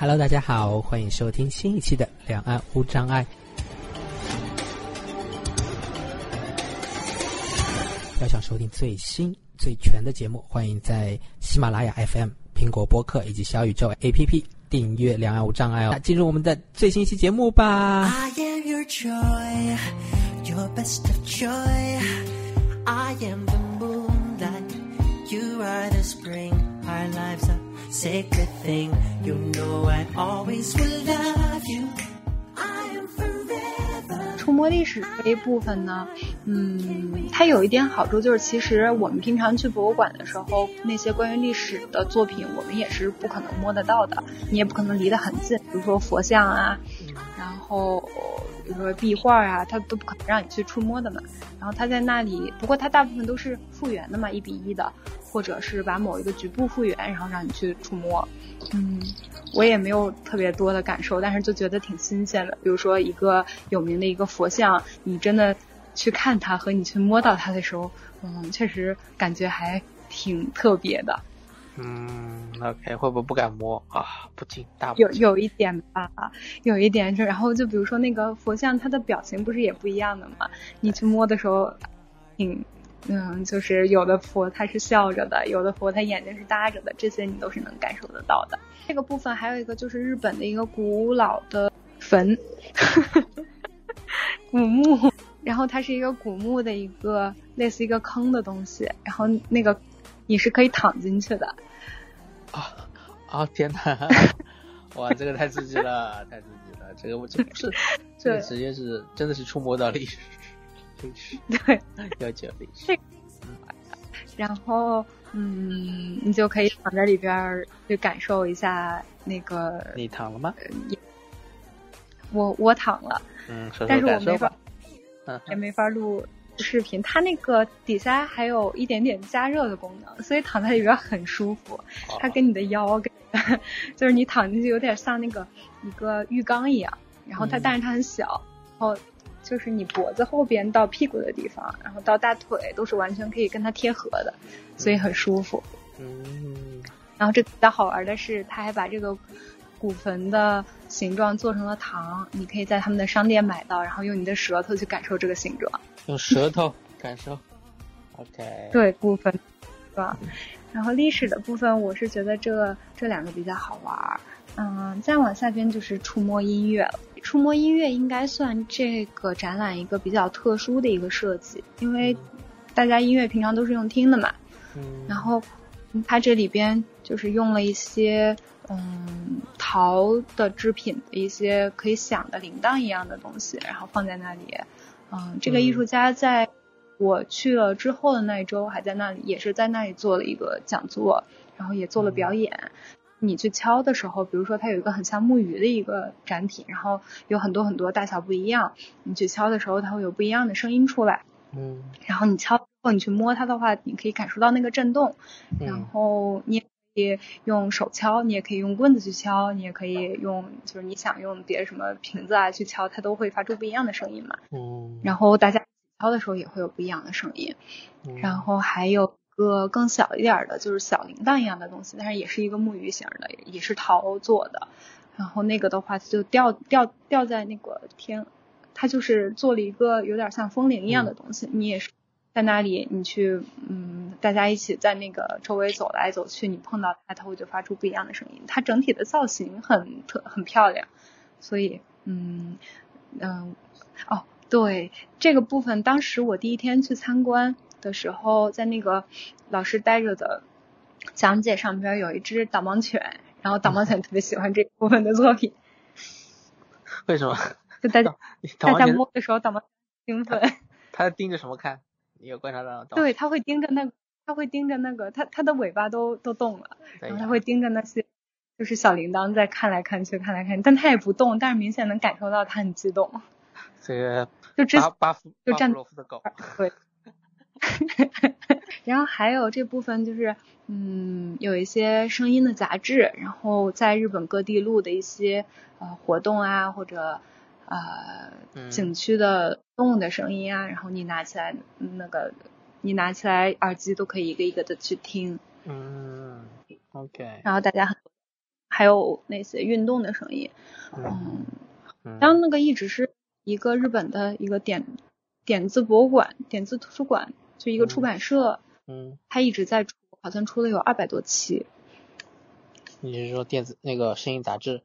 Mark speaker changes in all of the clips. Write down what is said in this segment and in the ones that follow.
Speaker 1: Hello，大家好，欢迎收听新一期的《两岸无障碍》。要想收听最新最全的节目，欢迎在喜马拉雅 FM、苹果播客以及小宇宙 APP 订阅《两岸无障碍》哦。进入我们的最新一期节目吧。
Speaker 2: I am your joy, your best of joy. I am the moonlight, you are the spring. Our lives sacred thing. You know I always will love you. I am forever.
Speaker 3: 触摸历史这一部分呢，嗯，它有一点好处就是，其实我们平常去博物馆的时候，那些关于历史的作品，我们也是不可能摸得到的，你也不可能离得很近，比如说佛像啊，然后比如说壁画啊，它都不可能让你去触摸的嘛。然后它在那里，不过它大部分都是复原的嘛，一比一的，或者是把某一个局部复原，然后让你去触摸。嗯，我也没有特别多的感受，但是就觉得挺新鲜的。比如说一个有名的一个佛像，你真的去看它和你去摸到它的时候，嗯，确实感觉还挺特别的。
Speaker 4: 嗯，OK，会不会不敢摸啊？不禁大不
Speaker 3: 有有一点吧，有一点就，然后就比如说那个佛像，它的表情不是也不一样的嘛？你去摸的时候，挺，嗯，就是有的佛它是笑着的，有的佛它眼睛是耷着的，这些你都是能感受得到的。这个部分还有一个就是日本的一个古老的坟，古墓，然后它是一个古墓的一个类似一个坑的东西，然后那个你是可以躺进去的，
Speaker 4: 啊啊！天哪！哇，这个太刺激了，太刺激了！这个我这不是，这个直接是真的是触摸到历史，历史
Speaker 3: 对。
Speaker 4: 了解历史。
Speaker 3: 然后，嗯，你就可以躺在里边儿去感受一下那个，
Speaker 4: 你躺了吗？
Speaker 3: 我我躺了，
Speaker 4: 嗯，说
Speaker 3: 但是我没法。
Speaker 4: 嗯
Speaker 3: 也没法录视频。它那个底下还有一点点加热的功能，所以躺在里边很舒服。它跟你的腰跟，就是你躺进去有点像那个一个浴缸一样，然后它、
Speaker 4: 嗯
Speaker 3: 但是它很小，然后就是你脖子后边到屁股的地方，然后到大腿都是完全可以跟它贴合的，所以很舒服。
Speaker 4: 嗯，
Speaker 3: 然后这比较好玩的是，它还把这个古坟的形状做成了糖，你可以在他们的商店买到，然后用你的舌头去感受这个形状。
Speaker 4: 用舌头 感受。OK。
Speaker 3: 对，古坟，是吧？然后历史的部分，我是觉得这这两个比较好玩儿。嗯，再往下边就是触摸音乐了。触摸音乐应该算这个展览一个比较特殊的一个设计，因为大家音乐平常都是用听的嘛，
Speaker 4: 嗯，
Speaker 3: 然后嗯它这里边就是用了一些嗯陶的制品的一些可以响的铃铛一样的东西，然后放在那里。嗯，这个艺术家在我去了之后的那一周还在那里，也是在那里做了一个讲座，然后也做了表演。你去敲的时候，比如说它有一个很像木鱼的一个展品，然后有很多很多大小不一样，你去敲的时候，它会有不一样的声音出来。
Speaker 4: 嗯
Speaker 3: 然后你敲你去摸它的话，你可以感受到那个震动。然
Speaker 4: 嗯
Speaker 3: 后你以用手敲，你也可以用棍子去敲，你也可以用就是你想用别的什么瓶子啊去敲，它都会发出不一样的声音嘛。
Speaker 4: 嗯，
Speaker 3: 然后大家敲的时候也会有不一样的声音。
Speaker 4: 嗯
Speaker 3: 然后还有一个更小一点儿的，就是小铃铛一样的东西，但是也是一个木鱼形的，也是陶做的。然后那个的话就吊吊吊在那个天，它就是做了一个有点像风铃一样的东西，你也是在那里，你去嗯，大家一起在那个周围走来走去，你碰到它，它会就发出不一样的声音。它整体的造型很特很漂亮，所以嗯嗯哦对这个部分，当时我第一天去参观的时候，在那个老师带着的讲解上边有一只导盲犬，然后导盲犬特别喜欢这部分的作品，
Speaker 4: 为什么？
Speaker 3: 就大家大家摸的时候，导盲犬兴奋。
Speaker 4: 他盯着什么看？你有观察到？
Speaker 3: 对，它会盯着那个，它会盯着那个，它它的尾巴都都动了，然后它会盯着那些就是小铃铛在看来看去看来看去，但它也不动，但是明显能感受到它很激动。
Speaker 4: 这个
Speaker 3: 就之
Speaker 4: 巴巴夫巴
Speaker 3: 就站
Speaker 4: 甫洛夫的狗。
Speaker 3: 对，然后还有这部分就是，嗯，有一些声音的杂志，然后在日本各地录的一些呃活动啊，或者呃
Speaker 4: 嗯
Speaker 3: 景区的动物的声音啊，然后你拿起来嗯那个，你拿起来耳机都可以一个一个的去听，
Speaker 4: 嗯，OK，
Speaker 3: 然后大家很还有那些运动的声音。
Speaker 5: 嗯
Speaker 3: 当那个一直是一个日本的一个点点字博物馆、点字图书馆，就一个出
Speaker 5: 嗯
Speaker 3: 版社，
Speaker 5: 嗯，
Speaker 3: 它一直在出，好像出了有二百多期。
Speaker 5: 你是说电子那个声音杂志？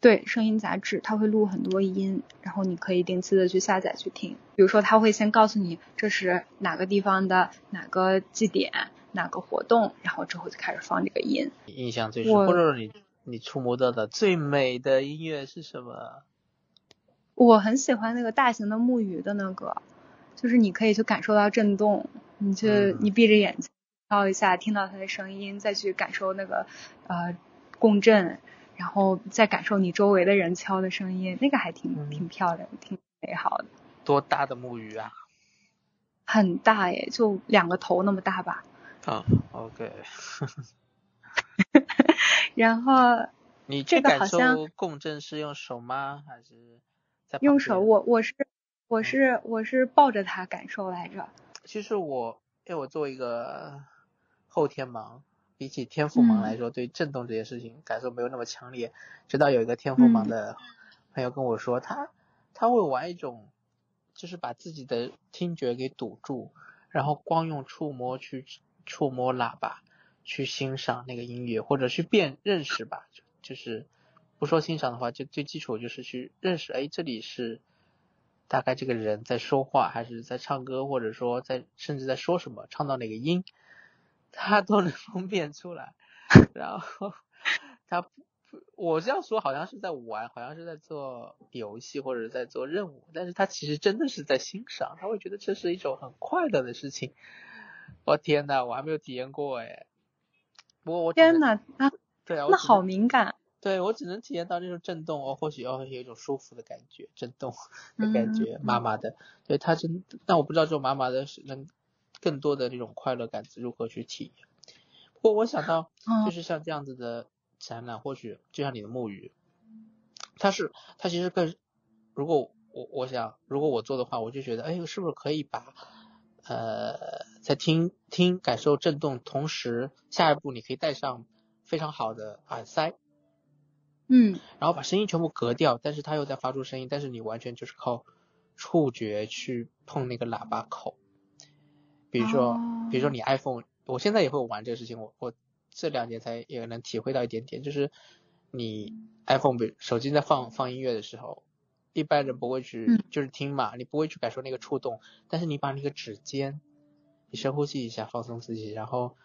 Speaker 3: 对，声音杂志，它会录很多音，然后你可以定期的去下载去听。比如说，它会先告诉你这是哪个地方的哪个祭典、哪个活动，然后之后就开始放这个音。
Speaker 5: 你印象最深，
Speaker 3: 我
Speaker 5: 或者说你你触摸到的最美的音乐是什么？
Speaker 3: 我很喜欢那个大型的木鱼的那个，就是你可以去感受到震动，你去、
Speaker 5: 嗯
Speaker 3: 你闭着眼睛敲一下，听到它的声音，再去感受那个呃共振，然后再感受你周围的人敲的声音，那个还挺、
Speaker 5: 嗯
Speaker 3: 挺漂亮，挺美好的。
Speaker 5: 多大的木鱼啊？
Speaker 3: 很大耶，就两个头那么大吧。
Speaker 5: 啊，OK，
Speaker 3: 然后
Speaker 5: 你
Speaker 3: 这个
Speaker 5: 去感受
Speaker 3: 好像
Speaker 5: 共振是用手吗？还是在
Speaker 3: 用手，我我是我是我是抱着它感受来着。
Speaker 5: 其实我，因为我作为一个后天盲，比起天赋盲
Speaker 3: 嗯
Speaker 5: 来说，对震动这件事情感受没有那么强烈。直到有一个天赋盲
Speaker 3: 嗯
Speaker 5: 的朋友跟我说，他他会玩一种，就是把自己的听觉给堵住，然后光用触摸去触摸喇叭，去欣赏那个音乐，或者去辨认识吧，就就是不说欣赏的话，就最基础就是去认识，哎，这里是大概这个人在说话，还是在唱歌，或者说在甚至在说什么，唱到哪个音，他都能分辨出来。然后他我这样说好像是在玩，好像是在做游戏或者在做任务，但是他其实真的是在欣赏，他会觉得这是一种很快乐的事情。我天呐，我还没有体验过哎。不过我，
Speaker 3: 天呐，那
Speaker 5: 对啊，我
Speaker 3: 那好敏感。
Speaker 5: 对我只能体验到那种震动，哦，或许哦有一种舒服的感觉，震动的感觉，
Speaker 3: 嗯
Speaker 5: 麻麻的。对他真，但我不知道这种麻麻的是能更多的这种快乐感如何去体验。不过我想到，
Speaker 3: 嗯
Speaker 5: 就是像这样子的展览，或许就像你的木鱼，它是它其实更，如果我我想如果我做的话，我就觉得，哎，是不是可以把呃在听听感受震动同时，下一步你可以带上非常好的耳塞。
Speaker 3: 嗯
Speaker 5: 然后把声音全部隔掉，但是它又在发出声音，但是你完全就是靠触觉去碰那个喇叭口。比如说，
Speaker 3: 哦。
Speaker 5: 比如说你 iPhone，我现在也会玩这个事情，我我这两年才也能体会到一点点，就是你 iPhone 比手机在放放音乐的时候，一般人不会去、
Speaker 3: 嗯。
Speaker 5: 就是听嘛，你不会去感受那个触动，但是你把那个指尖，你深呼吸一下，放松自己，然后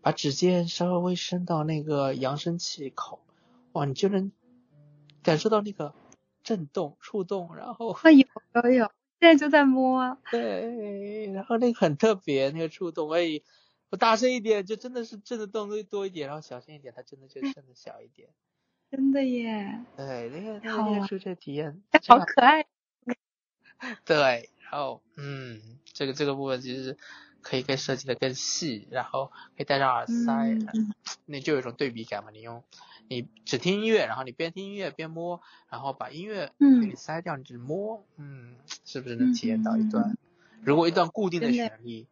Speaker 5: 把指尖稍微伸到那个扬声器口，哇，你就能感受到那个震动、触动，然后
Speaker 3: 啊有有有，现在就在摸。
Speaker 5: 对，然后那个很特别，那个触动，哎，我大声一点，就真的是震的动会多一点，然后小声一点，它真的就震的小一点。
Speaker 3: 真的耶，
Speaker 5: 对，那个 那个那个触觉体验
Speaker 3: 好可爱。
Speaker 5: 对，然后嗯，这个这个部分其实可以更设计的更细，然后可以戴上耳塞，
Speaker 3: 嗯嗯
Speaker 5: 那就有一种对比感嘛。你用你只听音乐，然后你边听音乐边摸，然后把音乐
Speaker 3: 嗯
Speaker 5: 给你塞掉，你只摸，嗯，是不是能体验到一
Speaker 3: 嗯
Speaker 5: 段？如果一段固定的旋律，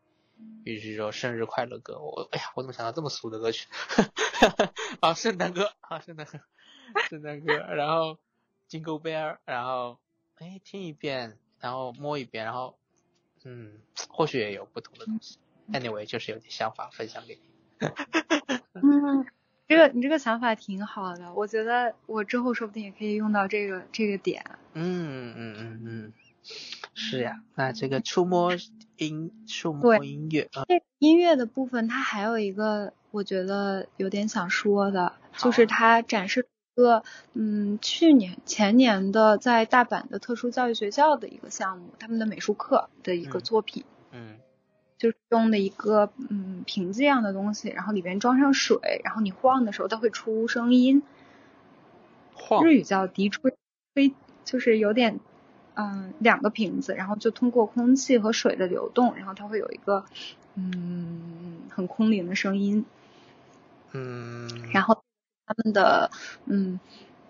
Speaker 5: 比如说生日快乐歌，我哎呀，我怎么想到这么俗的歌曲？啊，圣诞歌啊，圣诞歌，圣诞歌，然后 Jingle Bell，然后哎听一遍，然后摸一遍，然后嗯，或许也有不同的东西。Anyway，就是有点想法分享给你。
Speaker 3: 嗯，这个你这个想法挺好的，我觉得我之后说不定也可以用到这个这个点。
Speaker 5: 嗯嗯嗯嗯，是呀，那这个触摸音触摸音乐啊，
Speaker 3: 这音乐的部分，它还有一个我觉得有点想说的，就是它展示一个嗯去年前年的在大阪的特殊教育学校的一个项目，他们的美术课的一个
Speaker 5: 嗯
Speaker 3: 作品。
Speaker 5: 嗯
Speaker 3: 就是用的一个嗯瓶子一样的东西，然后里边装上水，然后你晃的时候它会出声音，
Speaker 5: 晃
Speaker 3: 日语叫笛吹，吹就是有点嗯两个瓶子，然后就通过空气和水的流动，然后它会有一个嗯很空灵的声音，
Speaker 5: 嗯，
Speaker 3: 然后他们的嗯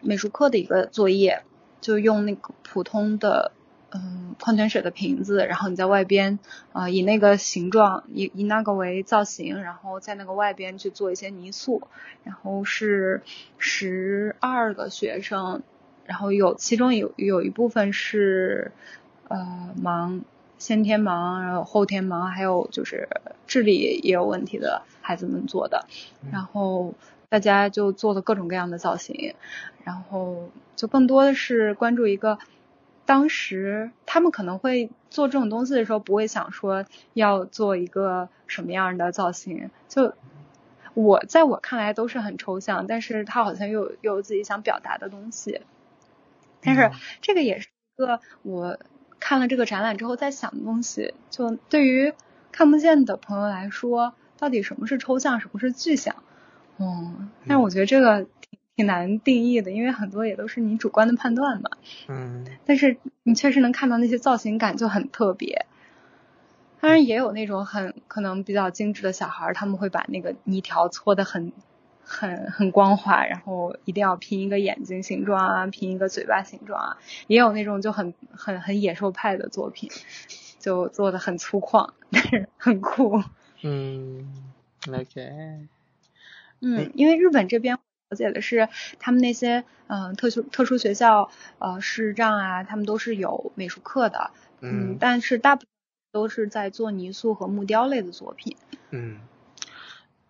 Speaker 3: 美术课的一个作业，就用那个普通的嗯矿泉水的瓶子，然后你在外边呃以那个形状以以那个为造型，然后在那个外边去做一些泥塑，然后是十二个学生，然后有其中有有一部分是呃盲先天盲，然后后天盲，还有就是智力也有问题的孩子们做的，然后大家就做的各种各样的造型，然后就更多的是关注一个。当时他们可能会做这种东西的时候，不会想说要做一个什么样的造型。就我在我看来都是很抽象，但是他好像又有又有自己想表达的东西。但是这个也是一个我看了这个展览之后在想的东西。就对于看不见的朋友来说，到底什么是抽象，什么是具象？嗯，但是我觉得这个挺挺难定义的，因为很多也都是你主观的判断嘛。
Speaker 5: 嗯
Speaker 3: 但是你确实能看到那些造型感就很特别。当然也有那种很可能比较精致的小孩儿，他们会把那个泥条搓得很很很光滑，然后一定要拼一个眼睛形状啊，拼一个嘴巴形状啊。也有那种就很很很野兽派的作品，就做的很粗犷，但是很酷。
Speaker 5: 嗯，OK，
Speaker 3: 嗯，因为日本这边了解的是，他们那些嗯、呃特殊特殊学校呃视障啊，他们都是有美术课的，嗯，但是大部分都是在做泥塑和木雕类的作品。
Speaker 5: 嗯，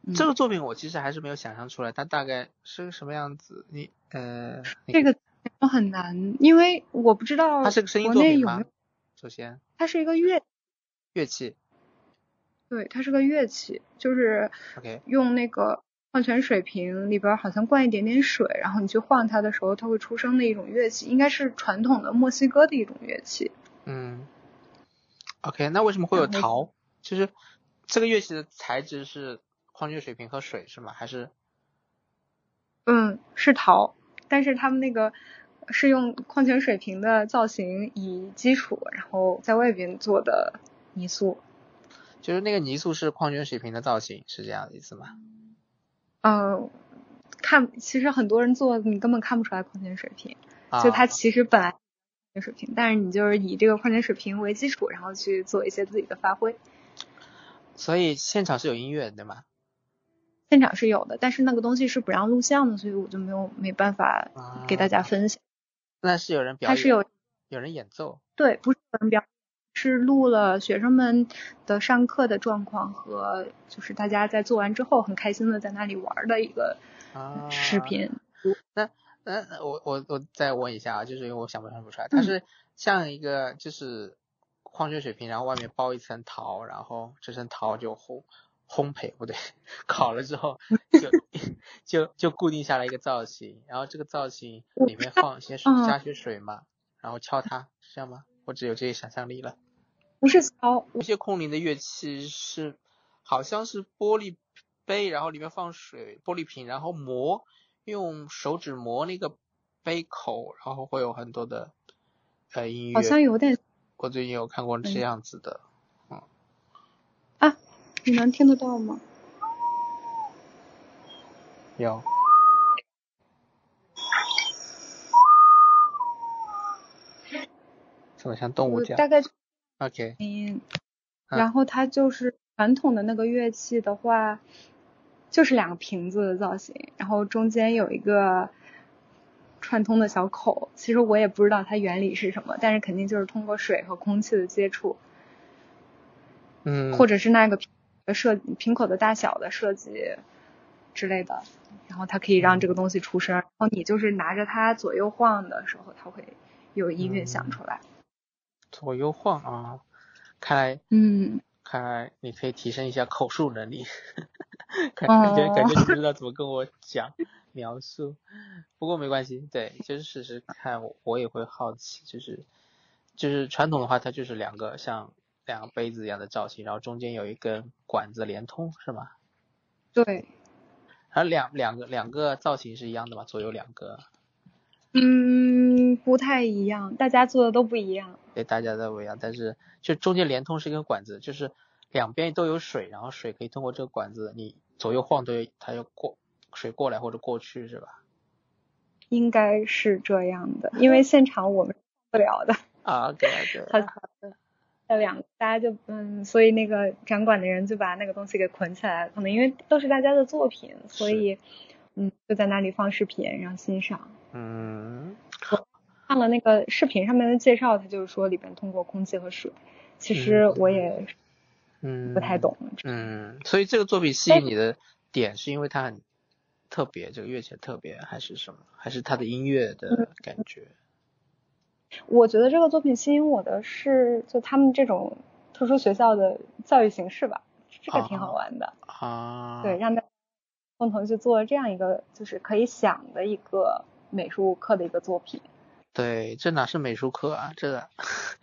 Speaker 3: 嗯
Speaker 5: 这个作品我其实还是没有想象出来，它大概是个什么样子。你呃，
Speaker 3: 这个很难，因为我不知道
Speaker 5: 它是个声音作品吗？首先，
Speaker 3: 它是一个乐，
Speaker 5: 乐器
Speaker 3: 对，它是个乐器，就是用那个矿泉水瓶里边儿好像灌一点点水，然后你去晃它的时候，它会出声的一种乐器，应该是传统的墨西哥的一种乐器。
Speaker 5: 嗯，OK，那为什么会有陶？就是这个乐器的材质是矿泉水瓶和水是吗？还是
Speaker 3: 嗯，是陶，但是他们那个是用矿泉水瓶的造型以基础，然后在外边做的泥塑。
Speaker 5: 就是那个泥塑是矿泉水瓶的造型，是这样的意思吗？
Speaker 3: 嗯，看，其实很多人做你根本看不出来矿泉水瓶，
Speaker 5: 啊，
Speaker 3: 就它其实本来矿泉水瓶，但是你就是以这个矿泉水瓶为基础，然后去做一些自己的发挥。
Speaker 5: 所以现场是有音乐的对吗？
Speaker 3: 现场是有的，但是那个东西是不让录像的，所以我就没有没办法给大家分享。
Speaker 5: 那是有人表演，
Speaker 3: 它是有
Speaker 5: 有人演奏，
Speaker 3: 对，不是有人表演，是录了学生们的上课的状况和就是大家在做完之后很开心的在那里玩的一个
Speaker 5: 啊
Speaker 3: 视频。
Speaker 5: 那那我我我再问一下啊，就是因为我想不想不出来，它
Speaker 3: 嗯
Speaker 5: 是像一个就是矿泉水瓶，然后外面包一层陶，然后这层陶就烘烘焙不对，烤了之后就 就就固定下来一个造型，然后这个造型里面放一些加些水嘛，然后敲它，是这样吗？我只有这些想象力了。
Speaker 3: 不是敲，
Speaker 5: 有些空灵的乐器是好像是玻璃杯，然后里面放水，玻璃瓶，然后磨，用手指磨那个杯口，然后会有很多的呃音乐。
Speaker 3: 好像有点
Speaker 5: 我最近有看过这样子的，嗯
Speaker 3: 啊，你能听得到吗？
Speaker 5: 有怎么像动物这样
Speaker 3: 大概
Speaker 5: ？OK，
Speaker 3: 嗯，
Speaker 5: 啊
Speaker 3: 然后它就是传统的那个乐器的话，就是两个瓶子的造型，然后中间有一个串通的小口。其实我也不知道它原理是什么，但是肯定就是通过水和空气的接触，
Speaker 5: 嗯，
Speaker 3: 或者是那个设瓶口的大小的设计之类的，然后它可以让这个东西出声。然后你就是拿着它左右晃的时候，它会有音乐响出来。
Speaker 5: 左右晃啊，看来
Speaker 3: 嗯，
Speaker 5: 看来你可以提升一下口述能力，感感觉感觉你不知道怎么跟我讲描述，不过没关系，对，就是试试看，我我也会好奇，就是就是传统的话，它就是两个像两个杯子一样的造型，然后中间有一根管子连通，是吗？
Speaker 3: 对。
Speaker 5: 然后两两个两个造型是一样的吗？左右两个，
Speaker 3: 嗯，不太一样，大家做的都不一样。
Speaker 5: 对，大家都不一样，但是就中间连通是一根管子，就是两边都有水，然后水可以通过这个管子，你左右晃对，它要过水过来或者过去，是吧？
Speaker 3: 应该是这样的，因为现场我们不了的。
Speaker 4: 啊，OK OK，
Speaker 3: 好好的。那两个，大家就嗯，所以那个展馆的人就把那个东西给捆起来，可能因为都是大家的作品，所以嗯就在那里放视频然后欣赏。
Speaker 4: 嗯，
Speaker 3: 看了那个视频上面的介绍，他就是说里边通过空气和水，其实我也
Speaker 4: 嗯
Speaker 3: 不太懂。
Speaker 4: 嗯，所以这个作品吸引你的点是因为它很特别，这个乐器很特别，还是什么？还是它的音乐的感觉？
Speaker 3: 我觉得这个作品吸引我的是，就他们这种特殊学校的教育形式吧，这个挺好玩的。
Speaker 4: 啊，
Speaker 3: 对，让大家共同去做这样一个就是可以想的一个美术课的一个作品。
Speaker 4: 对，这哪是美术课啊，这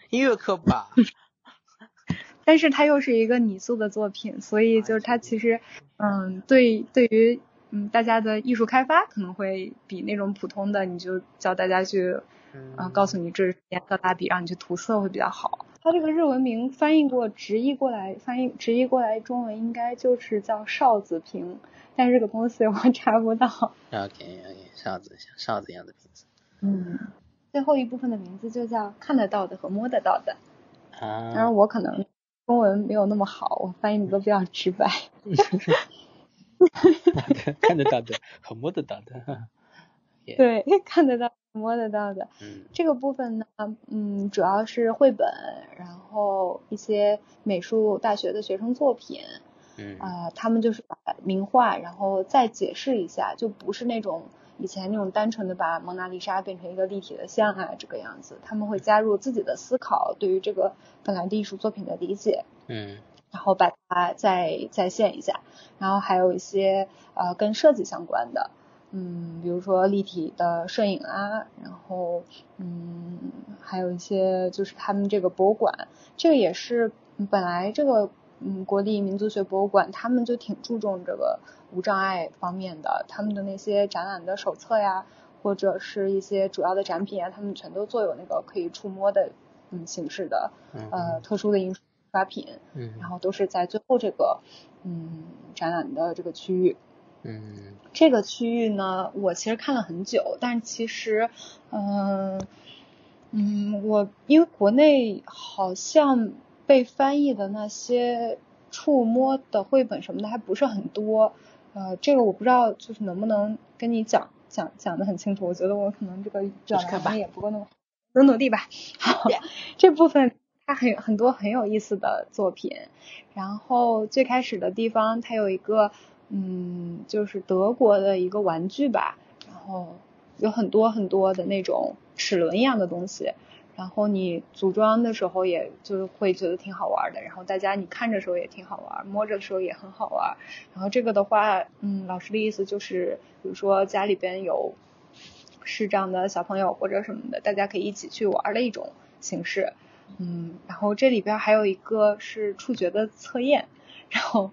Speaker 4: 音乐课吧？
Speaker 3: 但是它又是一个拟塑的作品，所以就是它其实，嗯，对，对于嗯大家的艺术开发可能会比那种普通的你就教大家去，嗯、告诉你这是颜色蜡笔，让你去涂色会比较好。它这个日文名翻译过直译过来，翻译直译过来中文应该就是叫哨子瓶，但是这个东西我 查不到。
Speaker 4: OK OK，哨子像哨子一样的瓶子
Speaker 3: 嗯，最后一部分的名字就叫看得到的和摸得到的。当
Speaker 4: 啊
Speaker 3: 然，我可能中文没有那么好，我翻译的都比较直白。
Speaker 4: 看得到的和摸得到的，
Speaker 3: 对，看得到、摸得到的
Speaker 4: 嗯
Speaker 3: 这个部分呢，嗯，主要是绘本，然后一些美术大学的学生作品，
Speaker 4: 嗯
Speaker 3: 啊、他们就是把名画，然后再解释一下，就不是那种以前那种单纯的把蒙娜丽莎变成一个立体的像啊这个样子，他们会加入自己的思考，对于这个本来的艺术作品的理解，
Speaker 4: 嗯。
Speaker 3: 然后把它再再现一下，然后还有一些呃跟设计相关的，嗯，比如说立体的摄影啊，然后嗯，还有一些就是他们这个博物馆，这个也是嗯本来这个嗯国立民族学博物馆他们就挺注重这个无障碍方面的，他们的那些展览的手册呀，或者是一些主要的展品啊，他们全都做有那个可以触摸的嗯形式的
Speaker 4: 嗯
Speaker 3: 呃特殊的印刷品。
Speaker 4: 嗯
Speaker 3: 然后都是在最后这个嗯展览的这个区域。
Speaker 4: 嗯
Speaker 3: 这个区域呢，我其实看了很久，但其实，嗯、嗯，我因为国内好像被翻译的那些触摸的绘本什么的还不是很多，呃，这个我不知道就是能不能跟你讲讲讲的很清楚。我觉得我可能这个表达
Speaker 4: 看吧
Speaker 3: 能力也不够那么好，努努力吧。好，这部分它很很多很有意思的作品。然后最开始的地方，它有一个嗯，就是德国的一个玩具吧，然后有很多很多的那种齿轮一样的东西。然后你组装的时候，也就会觉得挺好玩的。然后大家你看着时候也挺好玩，摸着的时候也很好玩。然后这个的话，嗯，老师的意思就是，比如说家里边有视障的小朋友或者什么的，大家可以一起去玩的一种形式。嗯，然后这里边还有一个是触觉的测验，然后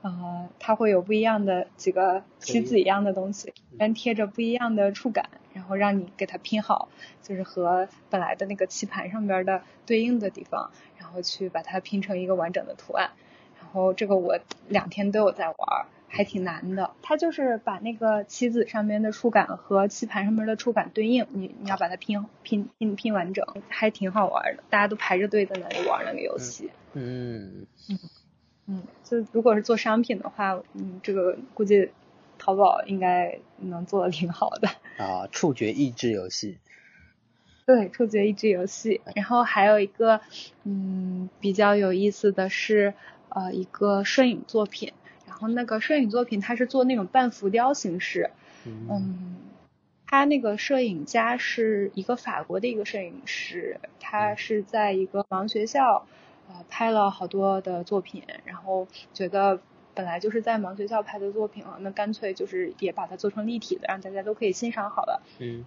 Speaker 3: 呃，它会有不一样的几个棋子一样的东西，里边贴着不一样的触感，然后让你给它拼好，就是和本来的那个棋盘上边的对应的地方，然后去把它拼成一个完整的图案。然后这个我两天都有在玩，还挺难的。它就是把那个棋子上面的触感和棋盘上面的触感对应，你你要把它拼拼拼拼完整，还挺好玩的。大家都排着队在那里玩那个游戏。
Speaker 4: 嗯
Speaker 3: 嗯，就如果是做商品的话，嗯，这个估计淘宝应该能做的挺好的。
Speaker 4: 啊，触觉益智游戏，
Speaker 3: 对，触觉益智游戏。然后还有一个，嗯，比较有意思的是，呃，一个摄影作品。然后那个摄影作品它是做那种半浮雕形式，
Speaker 4: 嗯
Speaker 3: 嗯，他那个摄影家是一个法国的一个摄影师，他是在一个盲学校，呃，拍了好多的作品，然后觉得本来就是在盲学校拍的作品了，那干脆就是也把它做成立体的，让大家都可以欣赏好了。
Speaker 4: 嗯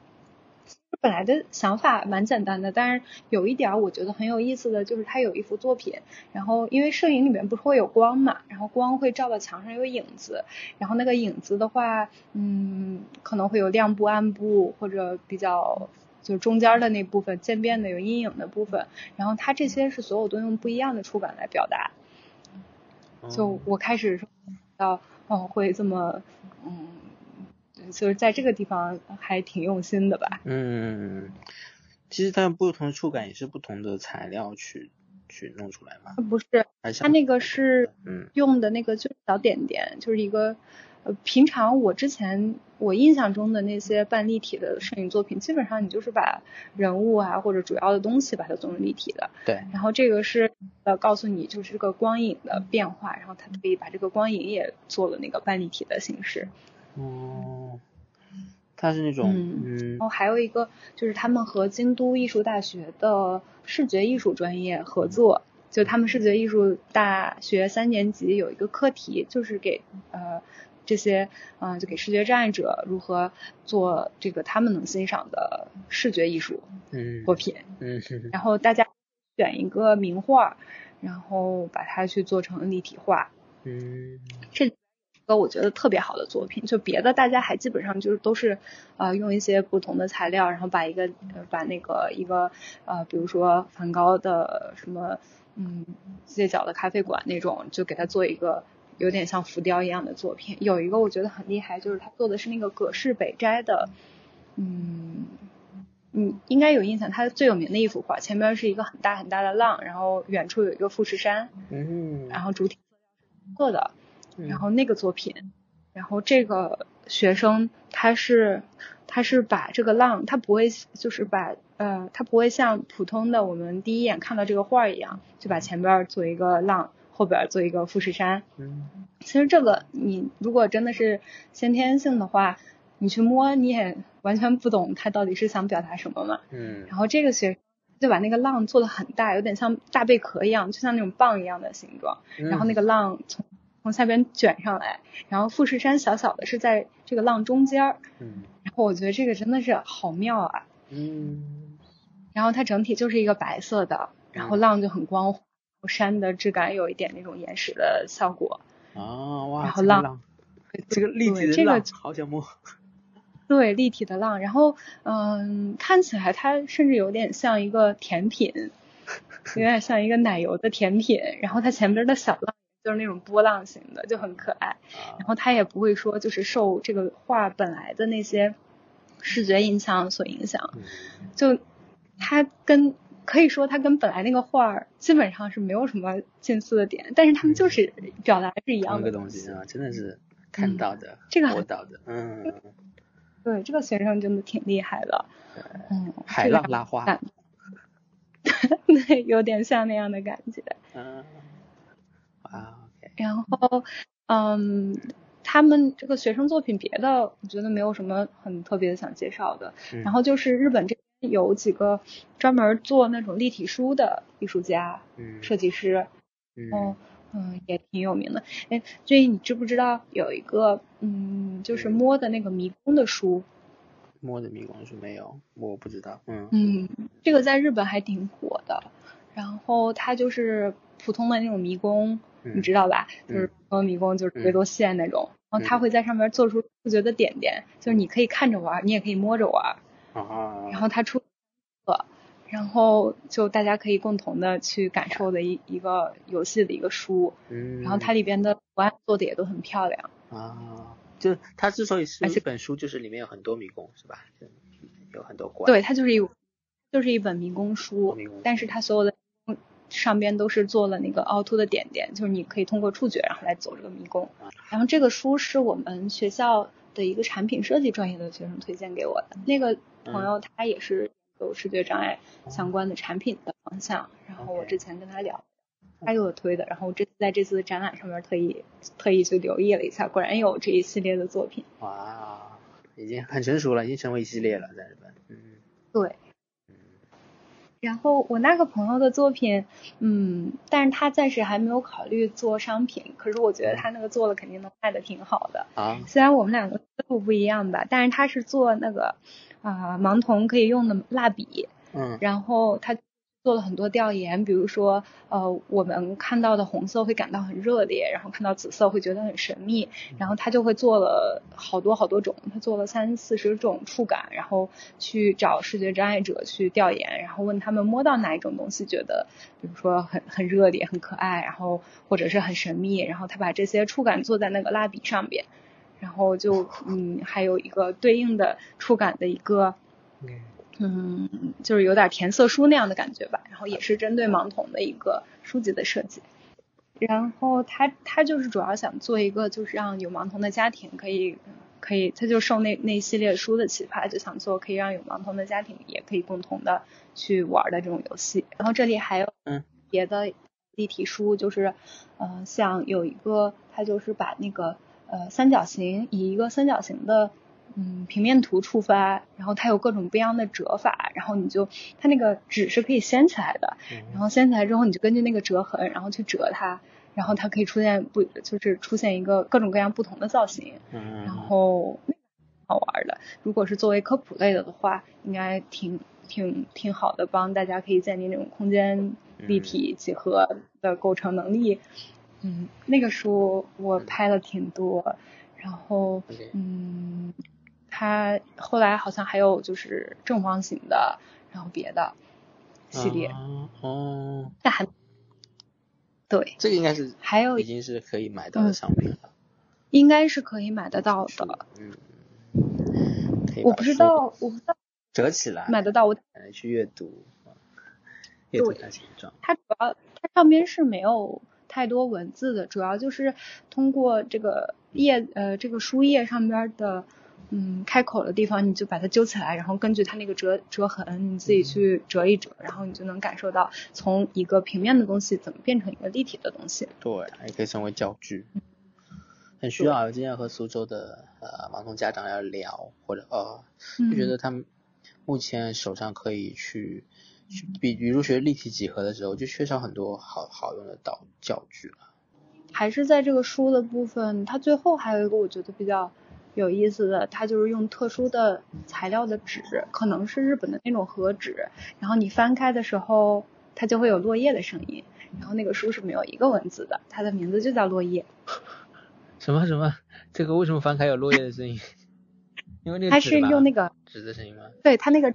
Speaker 3: 本来的想法蛮简单的，但是有一点儿我觉得很有意思的就是它有一幅作品，然后因为摄影里面不是会有光嘛，然后光会照到墙上有影子，然后那个影子的话，嗯，可能会有亮部、暗部或者比较就是中间的那部分渐变的有阴影的部分，然后它这些是所有都用不一样的触感来表达，就我开始说到哦会这么嗯。就是在这个地方还挺用心的吧？
Speaker 4: 嗯，
Speaker 5: 其实它不同的触感也是不同的材料去去弄出来嘛，
Speaker 3: 不是，它那个是
Speaker 5: 嗯
Speaker 3: 用的那个就是小点点，就是一个呃，平常我之前我印象中的那些半立体的摄影作品，基本上你就是把人物啊或者主要的东西把它做成立体的，
Speaker 5: 对，
Speaker 3: 然后这个是呃告诉你就是这个光影的变化，然后它可以把这个光影也做了那个半立体的形式。
Speaker 5: 哦，它是那种嗯
Speaker 3: 然后还有一个就是他们和京都艺术大学的视觉艺术专业合作，就他们视觉艺术大学三年级有一个课题，就是给呃这些嗯、呃就给视觉障碍者如何做这个他们能欣赏的视觉艺术
Speaker 5: 嗯
Speaker 3: 作品，
Speaker 5: 嗯。哼
Speaker 3: 然后大家选一个名画，然后把它去做成立体画，
Speaker 5: 嗯。
Speaker 3: 这个我觉得特别好的作品，就别的大家还基本上就是都是呃用一些不同的材料，然后把一个呃把那个一个呃比如说梵高的什么嗯街角的咖啡馆那种，就给它做一个有点像浮雕一样的作品。有一个我觉得很厉害，就是他做的是那个葛饰北斋的，嗯。嗯，应该有印象，他最有名的一幅画，前面是一个很大很大的浪，然后远处有一个富士山，
Speaker 5: 嗯，
Speaker 3: 然后主体色的，
Speaker 5: 嗯
Speaker 3: 然后那个作品，然后这个学生他是他是把这个浪，他不会就是把呃他不会像普通的我们第一眼看到这个画儿一样，就把前边儿做一个浪，后边儿做一个富士山。
Speaker 5: 嗯
Speaker 3: 其实这个你如果真的是先天性的话，你去摸你也完全不懂他到底是想表达什么嘛。
Speaker 5: 嗯
Speaker 3: 然后这个学生就把那个浪做的很大，有点像大贝壳一样，就像那种棒一样的形状。然后那个浪从从下边卷上来，然后富士山小小的是在这个浪中间儿，
Speaker 5: 嗯
Speaker 3: 然后我觉得这个真的是好妙啊。
Speaker 5: 嗯
Speaker 3: 然后它整体就是一个白色的，然后浪就很光滑，山的质感有一点那种岩石的效果。
Speaker 5: 啊哇，
Speaker 3: 然后浪
Speaker 5: 这个立体的
Speaker 3: 对这个
Speaker 5: 浪好想摸，
Speaker 3: 对，立体的浪，然后嗯，看起来它甚至有点像一个甜品，有点像一个奶油的甜品。然后它前边的小浪就是那种波浪形的，就很可爱。然后它也不会说就是受这个画本来的那些视觉印象所影响，
Speaker 5: 嗯
Speaker 3: 就它跟可以说它跟本来那个画儿基本上是没有什么近似的点，但是他们就是表达是一样的
Speaker 5: 东西啊，真的是看到的，
Speaker 3: 这个
Speaker 5: 我到的，嗯，
Speaker 3: 对，这个学生真的挺厉害的，嗯，
Speaker 5: 海
Speaker 3: 这个
Speaker 5: 浪拉花，
Speaker 3: 感。对，有点像那样的感觉。
Speaker 5: 嗯，啊
Speaker 3: 然后，嗯，他们这个学生作品别的，我觉得没有什么很特别的想介绍的。
Speaker 5: 嗯
Speaker 3: 然后就是日本这边有几个专门做那种立体书的艺术家、
Speaker 5: 嗯
Speaker 3: 设计师，
Speaker 5: 嗯
Speaker 3: 哦，嗯，也挺有名的。哎，最近你知不知道有一个，嗯，就是摸的那个迷宫的书？
Speaker 5: 摸的迷宫是没有，我不知道，嗯
Speaker 3: 嗯，这个在日本还挺火的。然后它就是普通的那种迷宫，
Speaker 5: 嗯
Speaker 3: 你知道吧？就是
Speaker 5: 嗯
Speaker 3: 普通迷宫就是维多线那种。然后它
Speaker 5: 嗯
Speaker 3: 会在上面做出触觉的点点，就是你可以看着玩，你也可以摸着玩。
Speaker 5: 啊，
Speaker 3: 然后它出个，然后就大家可以共同的去感受的一一个游戏的一个书。
Speaker 5: 嗯，
Speaker 3: 然后它里边的图案做的也都很漂亮。
Speaker 5: 啊，就它之所以是
Speaker 3: 而且
Speaker 5: 一本书，就是里面有很多迷宫，是吧？有很多关，
Speaker 3: 对，它就是一就是一本迷宫书
Speaker 5: 宫，
Speaker 3: 但是它所有的上边都是做了那个凹凸的点点，就是你可以通过触觉然后来走这个迷宫。然后这个书是我们学校的一个产品设计专业的学生推荐给我的，那个朋友他也是有视觉障碍相关的产品的方向，然后我之前跟他聊。他给我推的，然后我这次在这次的展览上面特意特意去留意了一下，果然有这一系列的作品。
Speaker 5: 哇，已经很成熟了，已经成为一系列了，在日本，嗯
Speaker 3: 对。然后我那个朋友的作品，嗯，但是他暂时还没有考虑做商品，可是我觉得他那个做了肯定能卖的挺好的。
Speaker 5: 啊，
Speaker 3: 虽然我们两个思路不一样吧，但是他是做那个啊、盲童可以用的蜡笔，
Speaker 5: 嗯
Speaker 3: 然后他做了很多调研，比如说，呃，我们看到的红色会感到很热烈，然后看到紫色会觉得很神秘，然后他就会做了好多好多种，他做了三四十种触感，然后去找视觉障碍者去调研，然后问他们摸到哪一种东西觉得，比如说很很热烈、很可爱，然后或者是很神秘，然后他把这些触感做在那个蜡笔上边，然后就嗯还有一个对应的触感的一个。嗯，就是有点填色书那样的感觉吧。然后也是针对盲童的一个书籍的设计。然后他他就是主要想做一个，就是让有盲童的家庭可以可以，他就受那那一系列书的启发，就想做可以让有盲童的家庭也可以共同的去玩的这种游戏。然后这里还有
Speaker 5: 嗯
Speaker 3: 别的立体书，就是呃像有一个他就是把那个呃三角形以一个三角形的嗯平面图触发，然后它有各种不一样的折法，然后你就它那个纸是可以掀起来的，然后掀起来之后，你就根据那个折痕，然后去折它，然后它可以出现不就是出现一个各种各样不同的造型，
Speaker 5: 嗯，
Speaker 3: 然后那个好玩的。如果是作为科普类的的话，应该挺挺挺好的，帮大家可以建立那种空间立体几何的构成能力。嗯，那个书我拍了挺多，然后嗯，它后来好像还有就是正方形的，然后别的系列，
Speaker 5: 啊哦，
Speaker 3: 但还对，
Speaker 5: 这个应该是
Speaker 3: 还有
Speaker 5: 已经是可以买到的商品了。
Speaker 3: 应该是可以买得到的。
Speaker 5: 嗯，
Speaker 3: 我不知道，我不知道
Speaker 5: 折起来
Speaker 3: 买得到。我
Speaker 5: 来去阅读，嗯阅读
Speaker 3: 对
Speaker 5: 它形状。
Speaker 3: 它主要它上边是没有太多文字的，主要就是通过这个页呃这个书页上边的嗯开口的地方，你就把它揪起来，然后根据它那个折折痕，你自己去折一折，然后你就能感受到从一个平面的东西怎么变成一个立体的东西。
Speaker 5: 对，还可以成为教具。很需要，今天和苏州的呃盲童家长要聊，或者呃就觉
Speaker 3: 嗯
Speaker 5: 得他们目前手上可以去去比比如学立体几何的时候，就缺少很多好好用的导教具了。
Speaker 3: 还是在这个书的部分，它最后还有一个我觉得比较有意思的，它就是用特殊的材料的纸，可能是日本的那种和纸，然后你翻开的时候，它就会有落叶的声音。然后那个书是没有一个文字的，它的名字就叫落叶。
Speaker 5: 什么什么？这个为什么翻开有落叶的声音？因为那个
Speaker 3: 它是用那个
Speaker 5: 纸的声音吗？
Speaker 3: 对它那个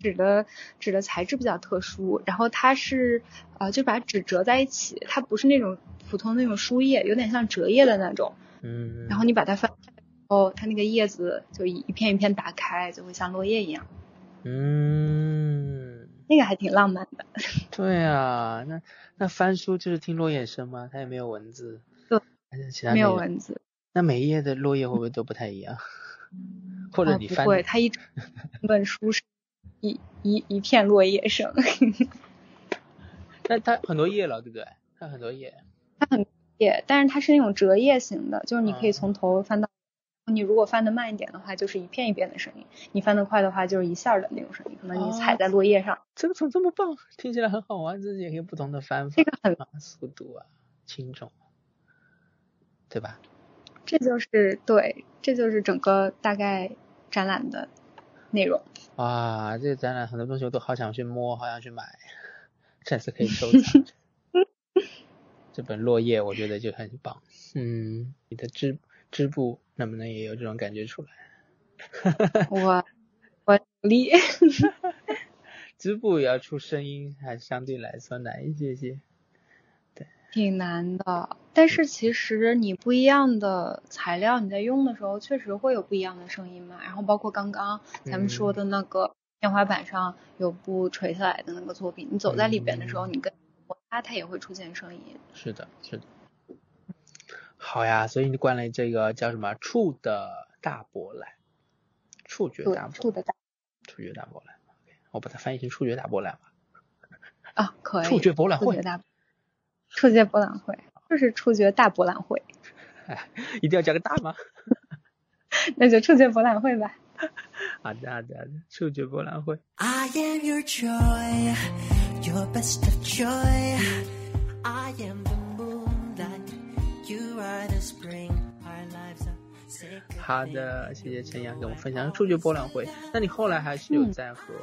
Speaker 3: 纸的纸的材质比较特殊，然后它是呃就把纸折在一起，它不是那种普通那种书页，有点像折页的那种。
Speaker 5: 嗯，
Speaker 3: 然后你把它翻后，它那个叶子就一一片一片打开，就会像落叶一样，
Speaker 5: 嗯，
Speaker 3: 那个还挺浪漫的。
Speaker 5: 对啊，那那翻书就是听落叶声吗？它也没有文字，
Speaker 3: 对，没有文字，
Speaker 5: 那每一页的落叶会不会都不太一样？或者
Speaker 3: 啊
Speaker 5: 你翻
Speaker 3: 不会，它一整本书是一一一片落叶声，
Speaker 5: 那它很多页了，对不对？它很多页。
Speaker 3: 它很页，但是它是那种折页型的，就是你可以
Speaker 5: 嗯
Speaker 3: 从头翻到。你如果翻得慢一点的话，就是一片一片的声音；你翻得快的话，就是一下儿的那种声音。可能你踩在落叶上，
Speaker 5: 这个怎么这么棒？听起来很好玩，自己也可以不同的翻法
Speaker 3: 这个很
Speaker 5: 啊，速度啊，轻重，对吧？
Speaker 3: 这就是对，这就是整个大概展览的内容。
Speaker 5: 哇，这个展览很多东西我都好想去摸，好想去买，下次可以收藏。这本落叶我觉得就很棒，嗯，你的织织布能不能也有这种感觉出来？
Speaker 3: 我我努力。
Speaker 5: 织布也要出声音，还相对来说难一些些。
Speaker 3: 对挺难的，但是其实你不一样的材料，你在用的时候确实会有不一样的声音嘛。然后包括刚刚咱们说的那个天花板上有布垂下来的那个作品，你走在里边的时候，你跟摩擦它也会出现声音。
Speaker 5: 是的，是的。好呀，所以你关了这个叫什么“触的大波澜”，触觉大，波
Speaker 3: 触的大
Speaker 5: 触觉大波澜。我把它翻译成触觉大波澜吧。
Speaker 3: 啊，可以。
Speaker 5: 触觉博览会
Speaker 3: 触觉大，触觉博览会就是触觉大博览会，
Speaker 5: 哎，一定要加个大吗？
Speaker 3: 那就触觉博览会吧。
Speaker 5: 好的，好的，好的，触觉博览会。
Speaker 2: I am your joy, your best of joy. I am the
Speaker 5: 好的，谢谢陈阳跟我们分享数据博览会。那你后来还是有
Speaker 3: 嗯
Speaker 5: 在和，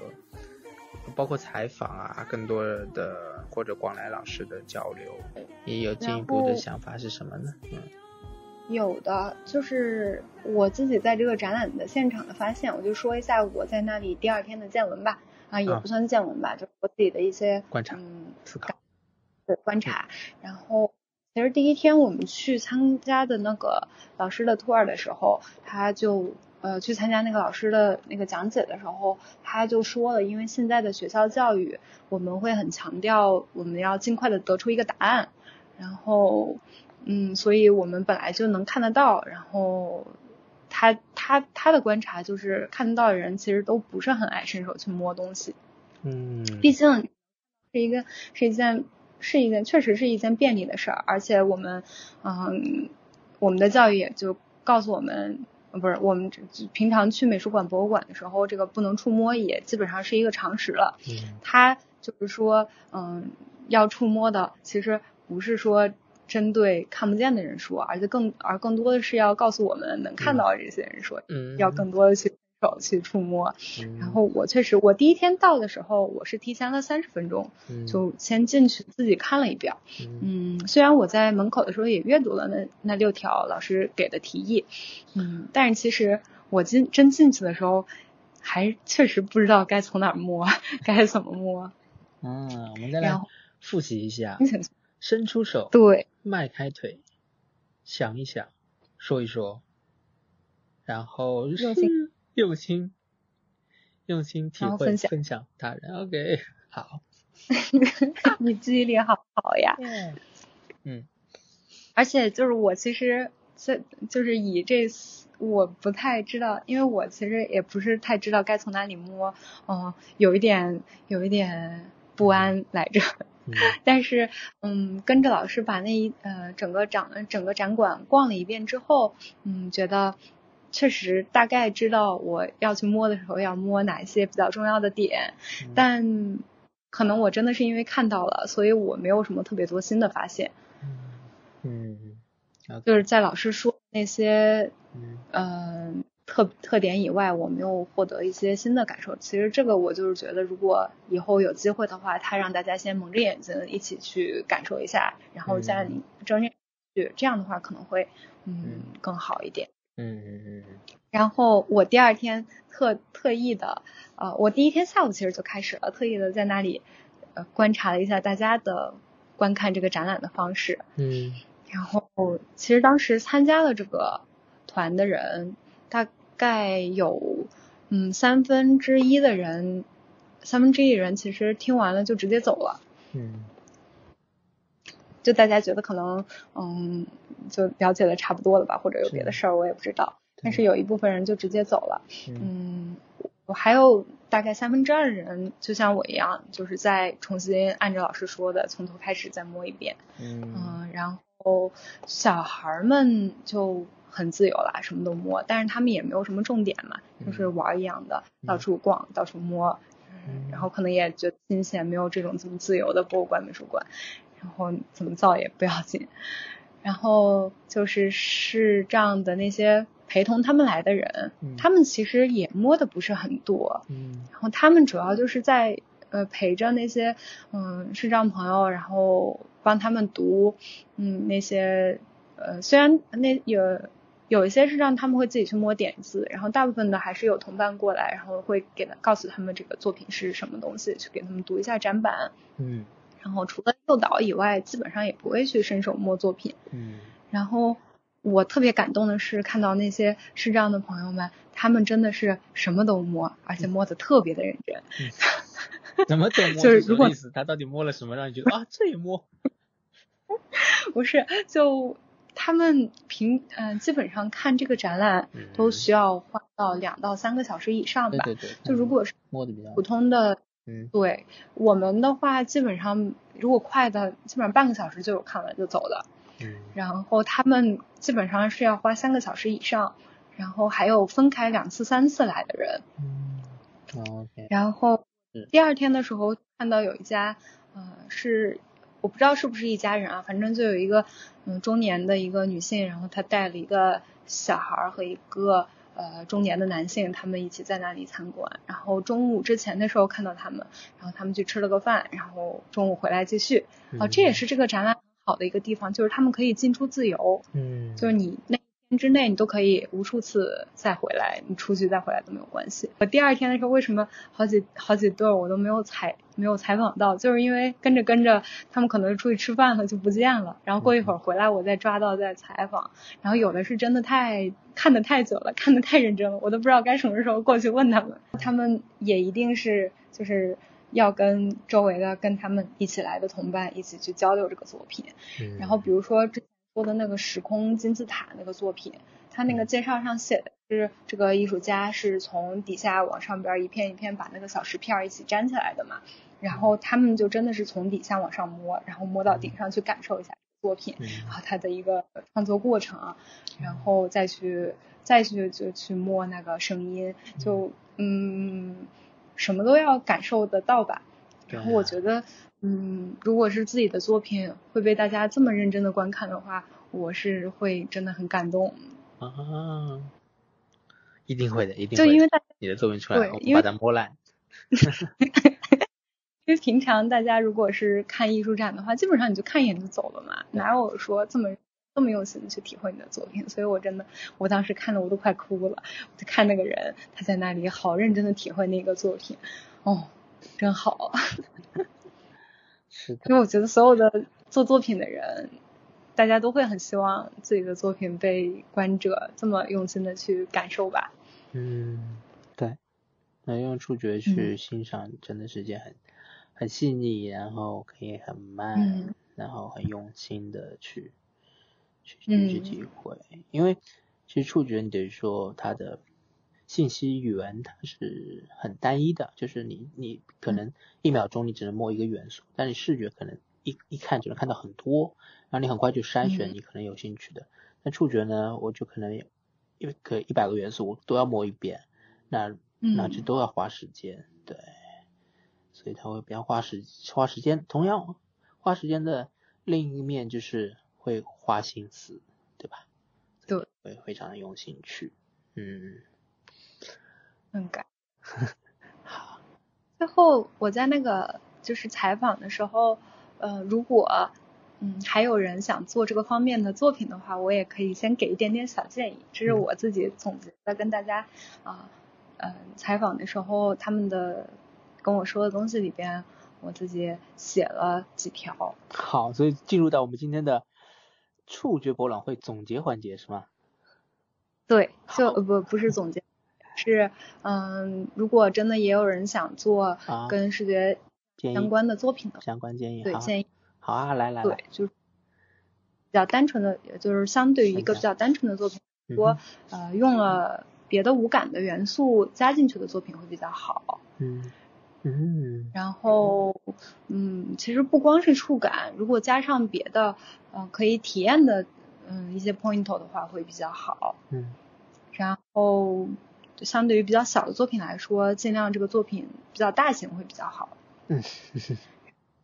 Speaker 5: 包括采访啊，更多的或者广来老师的交流，也有进一步的想法是什么呢？嗯
Speaker 3: 有的，就是我自己在这个展览的现场的发现，我就说一下我在那里第二天的见闻吧。啊，也
Speaker 5: 啊
Speaker 3: 不算见闻吧，就是我自己的一些
Speaker 5: 观察
Speaker 3: 嗯
Speaker 5: 思考。
Speaker 3: 对观察。然后其实第一天我们去参加的那个老师的 tour 的时候，他就呃去参加那个老师的那个讲解的时候，他就说了，因为现在的学校教育，我们会很强调我们要尽快的得出一个答案，然后嗯，所以我们本来就能看得到，然后他他他的观察就是看得到的人其实都不是很爱伸手去摸东西，
Speaker 5: 嗯，
Speaker 3: 毕竟是一个是一件是一件确实是一件便利的事儿，而且我们嗯我们的教育也就告诉我们。呃不是，我们平常去美术馆、博物馆的时候，这个不能触摸也基本上是一个常识了。
Speaker 5: 嗯
Speaker 3: 它就是说，嗯，要触摸的其实不是说针对看不见的人说，而且更而更多的是要告诉我们能看到的这些人说，
Speaker 5: 嗯，
Speaker 3: 要更多的去手去触摸。
Speaker 5: 嗯，
Speaker 3: 然后我确实，我第一天到的时候，我是提前了三十分钟，
Speaker 5: 嗯
Speaker 3: 就先进去自己看了一遍。
Speaker 5: 嗯
Speaker 3: 嗯，虽然我在门口的时候也阅读了那那六条老师给的提议，嗯，但是其实我进真进去的时候，还确实不知道该从哪儿摸，该怎么摸。
Speaker 5: 嗯，我们再来复习一下，伸出手，
Speaker 3: 对，
Speaker 5: 迈开腿，想一想，说一说，然后
Speaker 3: 用心
Speaker 5: 是用心，用心体会
Speaker 3: 分享
Speaker 5: 分享他人。OK，好，
Speaker 3: 你记忆力好好呀。
Speaker 5: 嗯
Speaker 3: 而且就是我其实这就是以这我不太知道，因为我其实也不是太知道该从哪里摸，嗯、有一点有一点不安来着。
Speaker 5: 嗯
Speaker 3: 但是，嗯，跟着老师把那一呃整个展整个展馆逛了一遍之后，嗯，觉得确实大概知道我要去摸的时候要摸哪一些比较重要的点，
Speaker 5: 嗯
Speaker 3: 但可能我真的是因为看到了，所以我没有什么特别多新的发现。
Speaker 5: 嗯嗯
Speaker 3: 就是在老师说那些
Speaker 5: 嗯
Speaker 3: 呃特特点以外，我没有获得一些新的感受。其实这个我就是觉得，如果以后有机会的话，他让大家先蒙着眼睛一起去感受一下，然后再
Speaker 5: 嗯
Speaker 3: 睁着眼去，这样的话可能会嗯
Speaker 5: 嗯
Speaker 3: 更好一点。
Speaker 5: 嗯嗯
Speaker 3: 然后我第二天特特意的，呃，我第一天下午其实就开始了，特意的在那里呃观察了一下大家的观看这个展览的方式。
Speaker 5: 嗯。
Speaker 3: 然后其实当时参加了这个团的人，大概有嗯三分之一的人，三分之一人其实听完了就直接走了，
Speaker 5: 嗯。
Speaker 3: 就大家觉得可能嗯就了解的差不多了吧，或者有别的事儿我也不知道，但是有一部分人就直接走了。
Speaker 5: 嗯
Speaker 3: 嗯，我还有大概三分之二的人，就像我一样，就是再重新按照老师说的，从头开始再摸一遍。
Speaker 5: 嗯
Speaker 3: 嗯，然后小孩儿们就很自由啦，什么都摸，但是他们也没有什么重点嘛，就是玩儿一样的，到处逛，到处摸，
Speaker 5: 嗯
Speaker 3: 然后可能也觉得新鲜，没有这种这么自由的博物馆、美术馆，然后怎么造也不要紧。然后就是视障的那些陪同他们来的人，
Speaker 5: 嗯
Speaker 3: 他们其实也摸的不是很多，
Speaker 5: 嗯
Speaker 3: 然后他们主要就是在呃陪着那些嗯视障朋友，然后帮他们读嗯那些呃虽然那有有一些是让他们会自己去摸点字，然后大部分的还是有同伴过来，然后会给他告诉他们这个作品是什么东西，去给他们读一下展板。
Speaker 5: 嗯
Speaker 3: 然后除了诱导以外，基本上也不会去伸手摸作品。
Speaker 5: 嗯
Speaker 3: 然后我特别感动的是看到那些视障的朋友们，他们真的是什么都摸，而且摸的特别的认真。
Speaker 5: 怎么都摸
Speaker 3: 就是如果
Speaker 5: 意思？他到底摸了什么让你觉得啊这也摸？
Speaker 3: 不是，就他们平嗯、呃基本上看这个展览
Speaker 5: 嗯
Speaker 3: 都需要花到两到三个小时以上吧。
Speaker 5: 对对对，
Speaker 3: 就如果是
Speaker 5: 摸的比较
Speaker 3: 普通的，
Speaker 5: 嗯
Speaker 3: 对我们的话，基本上如果快的，基本上半个小时就有看完就走了。
Speaker 5: 嗯
Speaker 3: 然后他们基本上是要花三个小时以上，然后还有分开两次、三次来的人。
Speaker 5: 嗯，OK，
Speaker 3: 然后第二天的时候看到有一家，呃，是我不知道是不是一家人啊，反正就有一个嗯中年的一个女性，然后她带了一个小孩儿和一个呃中年的男性，他们一起在那里参观。然后中午之前的时候看到他们，然后他们去吃了个饭，然后中午回来继续。哦、这也是这个展览好的一个地方，就是他们可以进出自由。
Speaker 5: 嗯，
Speaker 3: 就是你那之内你都可以无数次再回来，你出去再回来都没有关系。我第二天的时候，为什么好几好几对儿我都没有采没有采访到？就是因为跟着跟着他们可能出去吃饭了就不见了，然后过一会儿回来我再抓到再采访。然后有的是真的太看的太久了，看的太认真了，我都不知道该什么时候过去问他们。他们也一定是就是要跟周围的跟他们一起来的同伴一起去交流这个作品。
Speaker 5: 嗯
Speaker 3: 然后比如说之前说的那个时空金字塔那个作品，他那个介绍上写的是这个艺术家是从底下往上边儿一片一片把那个小石片儿一起粘起来的嘛，然后他们就真的是从底下往上摸，然后摸到顶上去感受一下作品，
Speaker 5: 嗯
Speaker 3: 然后他的一个创作过程啊，然后再去再去就去摸那个声音，就嗯什么都要感受得到吧。然后我觉得，嗯，如果是自己的作品会被大家这么认真的观看的话，我是会真的很感动。
Speaker 5: 啊，一定会的，一定会的。
Speaker 3: 就因为大家，
Speaker 5: 你的作品出来，我们把它摸烂。
Speaker 3: 因为平常大家如果是看艺术展的话，基本上你就看一眼就走了嘛，哪有说这么这么用心的去体会你的作品？所以我真的，我当时看的我都快哭了，我就看那个人他在那里好认真的体会那个作品，哦，真好。
Speaker 5: 是的，
Speaker 3: 因为我觉得所有的做作品的人，大家都会很希望自己的作品被观者这么用心的去感受吧。
Speaker 5: 嗯，对，能用触觉去欣赏，真的是件很很细腻，然后可以很慢，
Speaker 3: 嗯
Speaker 5: 然后很用心的去去
Speaker 3: 嗯
Speaker 5: 去去体会。因为其实触觉，你等于说它的信息源它是很单一的，就是你你可能一秒钟你只能摸一个元素，但你视觉可能一一看就能看到很多，然后你很快就筛选
Speaker 3: 嗯
Speaker 5: 你可能有兴趣的。那触觉呢，我就可能有一个一百个元素我都要摸一遍，那那这
Speaker 3: 嗯
Speaker 5: 都要花时间，对，所以它会比较花时花时间。同样，花时间的另一面就是会花心思，对吧？
Speaker 3: 对，
Speaker 5: 会非常的用心去，嗯，
Speaker 3: 很感。
Speaker 5: 好，
Speaker 3: 最后我在那个就是采访的时候，呃，如果嗯还有人想做这个方面的作品的话，我也可以先给一点点小建议，这是
Speaker 5: 嗯
Speaker 3: 我自己总结的，跟大家啊呃采访的时候他们的跟我说的东西里边，我自己写了几条。
Speaker 5: 好，所以进入到我们今天的触觉博览会总结环节是吗？
Speaker 3: 对，就不不是总结，是嗯，如果真的也有人想做
Speaker 5: 啊
Speaker 3: 跟视觉相关的作品的话，
Speaker 5: 相关建议，
Speaker 3: 对建议
Speaker 5: 好啊，来来来，
Speaker 3: 对，就是比较单纯的，就是相对于一个比较单纯的作品
Speaker 5: 嗯
Speaker 3: 说
Speaker 5: 哼，
Speaker 3: 呃，用了别的无感的元素加进去的作品会比较好。
Speaker 5: 嗯嗯
Speaker 3: 然后，嗯，其实不光是触感，如果加上别的，嗯、可以体验的，嗯，一些 point 的话会比较好。
Speaker 5: 嗯
Speaker 3: 然后，相对于比较小的作品来说，尽量这个作品比较大型会比较好。
Speaker 5: 嗯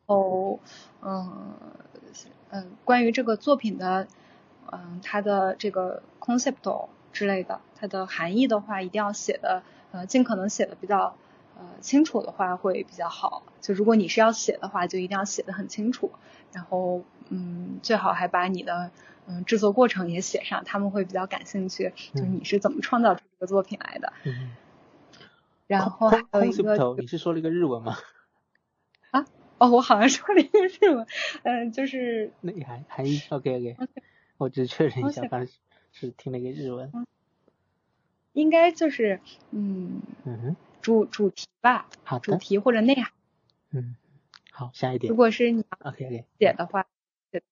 Speaker 3: 哦，嗯，嗯，关于这个作品的，嗯，它的这个 concept 之类的，它的含义的话，一定要写的，呃，尽可能写的比较，呃，清楚的话会比较好。就如果你是要写的话，就一定要写的很清楚，然后，嗯，最好还把你的，嗯，制作过程也写上，他们会比较感兴趣，就是你是怎么创造个作品来的。
Speaker 5: 嗯，
Speaker 3: 然后还有一个
Speaker 5: 你是说了一个日文吗？
Speaker 3: 啊哦，我好像说了一个日文，嗯、就是
Speaker 5: 那你还还 OK？OK OK，我只是确认一下
Speaker 3: ，OK
Speaker 5: 刚是听了一个日文。
Speaker 3: 应该就是嗯
Speaker 5: 嗯哼，
Speaker 3: 主主题吧，
Speaker 5: 好主，
Speaker 3: 题或者内涵。
Speaker 5: 嗯，好，下一点
Speaker 3: 如。果是你
Speaker 5: OK OK，
Speaker 3: 写的话，写。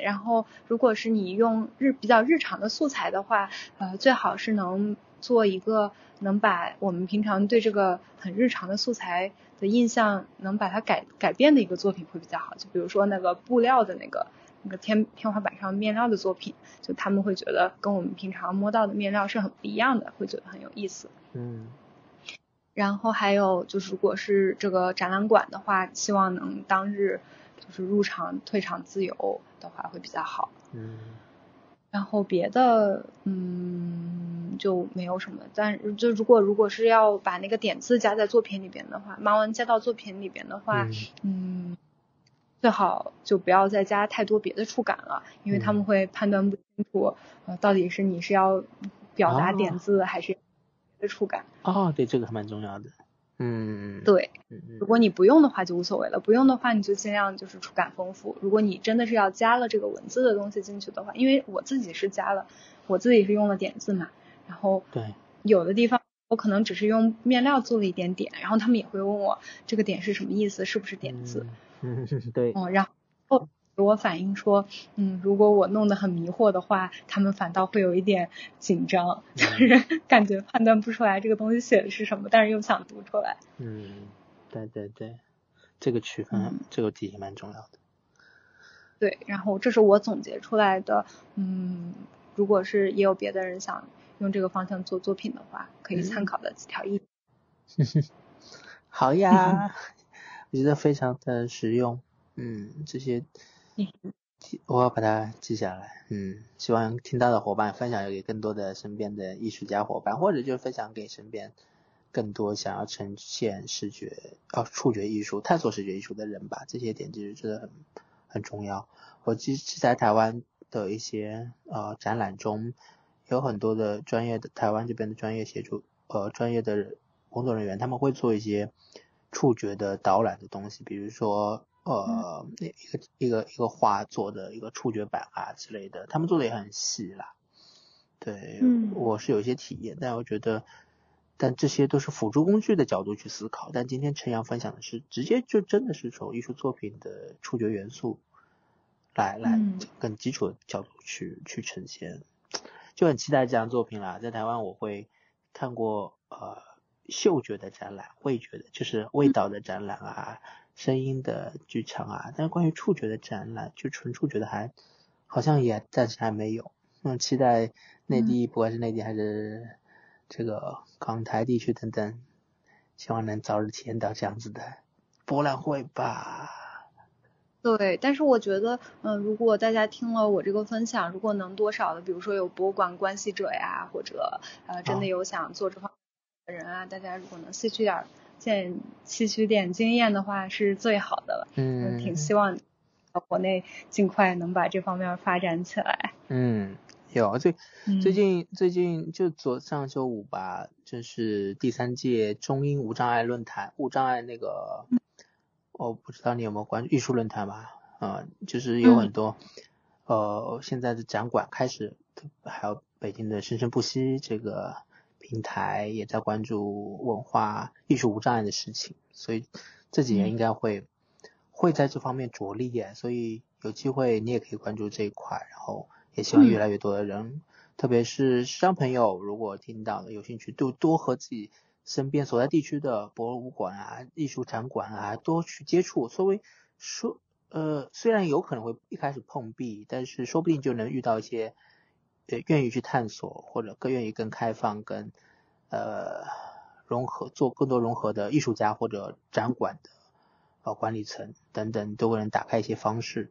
Speaker 3: 然后如果是你用日比较日常的素材的话，呃，最好是能做一个能把我们平常对这个很日常的素材的印象，能把它改改变的一个作品会比较好。就比如说那个布料的那个那个天天花板上面料的作品，就他们会觉得跟我们平常摸到的面料是很不一样的，会觉得很有意思。
Speaker 5: 嗯
Speaker 3: 然后还有就是，如果是这个展览馆的话，希望能当日就是入场退场自由的话会比较好。
Speaker 5: 嗯
Speaker 3: 然后别的，嗯，就没有什么。但就如果如果是要把那个点字加在作品里边的话，盲文加到作品里边的话，
Speaker 5: 嗯
Speaker 3: 嗯，最好就不要再加太多别的触感了，因为他们会判断不清楚，呃，到底是你是要表达点字还是别的触感。
Speaker 5: 哦，对，这个还蛮重要的。嗯，
Speaker 3: 对，如果你不用的话就无所谓了，不用的话你就尽量就是触感丰富。如果你真的是要加了这个文字的东西进去的话，因为我自己是加了，我自己是用了点字嘛，然后
Speaker 5: 对，
Speaker 3: 有的地方我可能只是用面料做了一点点，然后他们也会问我这个点是什么意思，是不是点字？
Speaker 5: 嗯，嗯，对，
Speaker 3: 哦，然后给我反映说，嗯，如果我弄得很迷惑的话，他们反倒会有一点紧张，就是感觉判断不出来这个东西写的是什么，但是又想读出来。
Speaker 5: 嗯，对对对，这个区分，
Speaker 3: 嗯
Speaker 5: 这个题也蛮重要的。
Speaker 3: 对，然后这是我总结出来的，嗯，如果是也有别的人想用这个方向做作品的话，可以参考的几条意见。
Speaker 5: 好呀，我觉得非常的实用。嗯，这些我要把它记下来。嗯，希望听到的伙伴分享给更多的身边的艺术家伙伴，或者就分享给身边更多想要呈现视觉、哦触觉艺术、探索视觉艺术的人吧。这些点其实真的很很重要。我其实在台湾的一些呃展览中，有很多的专业的台湾这边的专业协助呃专业的工作人员，他们会做一些触觉的导览的东西，比如说呃一个一个一个画做的一个触觉板啊之类的，他们做的也很细啦。对，
Speaker 3: 嗯
Speaker 5: 我是有一些体验，但我觉得，但这些都是辅助工具的角度去思考。但今天陈阳分享的是直接就真的是从艺术作品的触觉元素来来
Speaker 3: 嗯
Speaker 5: 更基础的角度去去呈现，就很期待这样作品啦。在台湾我会看过呃嗅觉的展览、味觉的，就是味道的展览啊、声音的剧场啊，但是关于触觉的展览，就纯触觉的还好像也暂时还没有。嗯，期待内地，不管是内地还是这个港台地区等等，希望能早日体验到这样子的博览会吧。
Speaker 3: 对，但是我觉得，嗯、如果大家听了我这个分享，如果能多少的，比如说有博物馆关系者呀，或者呃真的
Speaker 5: 哦
Speaker 3: 有想做这方面的人啊，大家如果能吸取点儿见吸取点经验的话，是最好的了。
Speaker 5: 嗯，
Speaker 3: 挺希望国内尽快能把这方面发展起来。
Speaker 5: 嗯，有最
Speaker 3: 嗯
Speaker 5: 最近最近就昨上周五吧，就是第三届中英无障碍论坛，无障碍那个，我不知道你有没有关注艺术论坛吧？呃，就是有很多，呃，现在的展馆开始，还有北京的生生不息这个平台也在关注文化艺术无障碍的事情，所以这几年应该会、会在这方面着力耶，所以有机会你也可以关注这一块，然后也希望越来越多的人，特别是视障朋友，如果听到了有兴趣，就多和自己身边所在地区的博物馆啊、艺术展馆啊多去接触，所谓说呃，虽然有可能会一开始碰壁，但是说不定就能遇到一些呃愿意去探索或者更愿意更开放、更呃融合做更多融合的艺术家或者展馆的呃管理层等等，都会能打开一些方式。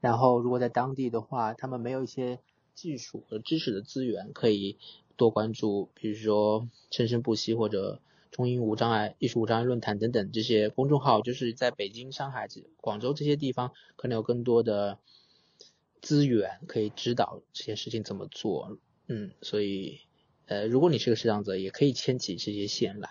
Speaker 5: 然后如果在当地的话，他们没有一些技术和知识的资源，可以多关注，比如说生生不息或者中英无障碍艺术无障碍论坛等等这些公众号，就是在北京、上海、广州这些地方，可能有更多的资源可以指导这些事情怎么做。嗯，所以呃，如果你是个视障者，也可以牵起这些线来，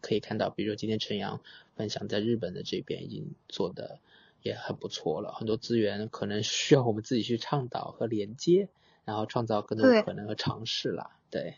Speaker 5: 可以看到，比如说今天陈阳分享在日本的这边已经做的也很不错了，很多资源可能需要我们自己去倡导和连接，然后创造更多
Speaker 3: 对
Speaker 5: 可能和尝试啦。对，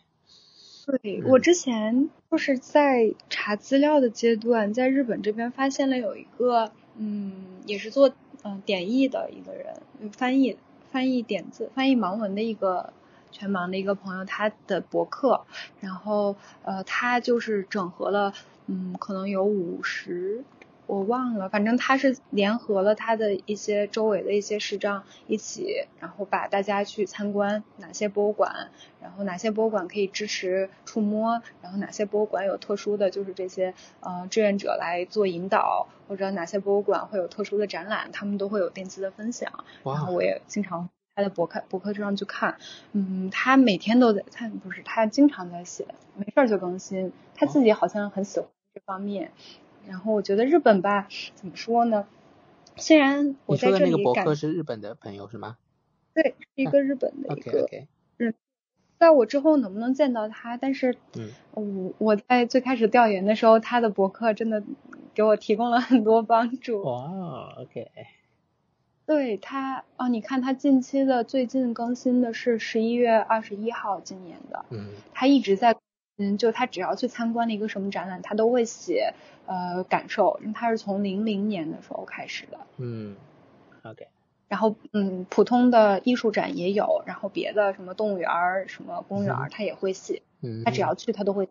Speaker 3: 对
Speaker 5: 嗯
Speaker 3: 我之前就是在查资料的阶段，在日本这边发现了有一个，嗯，也是做嗯、呃点译的一个人，嗯翻译翻译点字、翻译盲文的一个全盲的一个朋友，他的博客，然后呃，他就是整合了，嗯，可能有五十。我忘了，反正他是联合了他的一些周围的一些市长一起，然后把大家去参观哪些博物馆，然后哪些博物馆可以支持触摸，然后哪些博物馆有特殊的就是这些呃志愿者来做引导，或者哪些博物馆会有特殊的展览，他们都会有定期的分享。然后我也经常他的博客博客上去看，嗯，他每天都在，他不是他经常在写，没事儿就更新，他自己好像很喜欢这方面。然后我觉得日本吧，怎么说呢？虽然我在这里感
Speaker 5: 那个博客是日本的朋友是吗
Speaker 3: 对是一个日本的一
Speaker 5: ？OK
Speaker 3: 个
Speaker 5: OK，
Speaker 3: 不知道我之后能不能见到他，但是
Speaker 5: 嗯
Speaker 3: 我我在最开始调研的时候，他的博客真的给我提供了很多帮助。
Speaker 5: 哇，OK，
Speaker 3: 对他哦，你看他近期的最近更新的是十一月二十一号今年的，
Speaker 5: 嗯
Speaker 3: 他一直在嗯，就他只要去参观了一个什么展览，他都会写呃感受，因为他是从零零年的时候开始的。
Speaker 5: 嗯，OK，
Speaker 3: 然后嗯，普通的艺术展也有，然后别的什么动物园儿、什么公园儿，
Speaker 5: 嗯
Speaker 3: 他也会写。
Speaker 5: 嗯，
Speaker 3: 他只要去，他都会，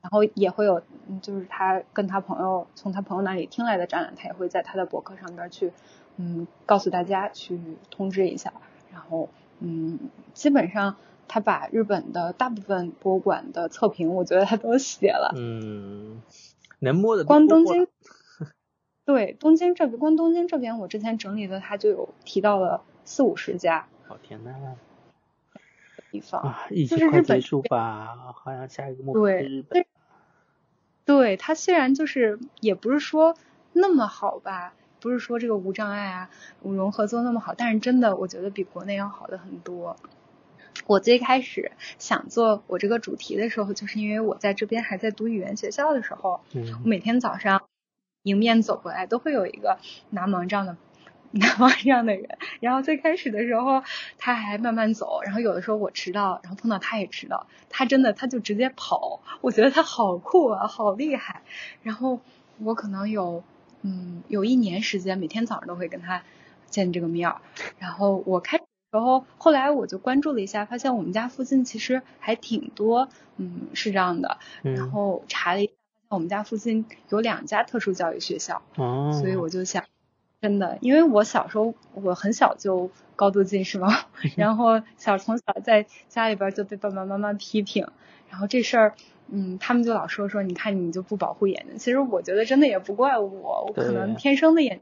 Speaker 3: 然后也会有，嗯就是他跟他朋友从他朋友那里听来的展览，他也会在他的博客上边去，嗯，告诉大家去通知一下。然后，嗯，基本上他把日本的大部分博物馆的测评，我觉得他都写了。
Speaker 5: 嗯，能摸的都
Speaker 3: 光东京，对东京这边，光东京这边，我之前整理的，他就有提到了四五十家
Speaker 5: 好天呐！
Speaker 3: 地方。
Speaker 5: 啊，疫
Speaker 3: 就
Speaker 5: 情快结束吧，好像下一个目标
Speaker 3: 对
Speaker 5: 是日本。
Speaker 3: 对它虽然就是也不是说那么好吧，不是说这个无障碍啊、融合做那么好，但是真的我觉得比国内要好的很多。我最开始想做我这个主题的时候，就是因为我在这边还在读语言学校的时候，我
Speaker 5: 嗯
Speaker 3: 每天早上迎面走过来都会有一个拿盲杖的拿盲杖的人，然后最开始的时候他还慢慢走，然后有的时候我迟到，然后碰到他也迟到，他真的他就直接跑，我觉得他好酷啊，好厉害。然后我可能有嗯有一年时间，每天早上都会跟他见这个面儿，然后我开始的时候，后来我就关注了一下，发现我们家附近其实还挺多嗯是这样的，然
Speaker 5: 嗯。
Speaker 3: 后查了一下，我们家附近有两家特殊教育学校，
Speaker 5: 哦，
Speaker 3: 所以我就想，真的，因为我小时候我很小就高度近视嘛，然后小从小在家里边就被爸爸妈妈批评，然后这事儿，嗯，他们就老说说，你看你就不保护眼睛，其实我觉得真的也不怪我，我可能天生的眼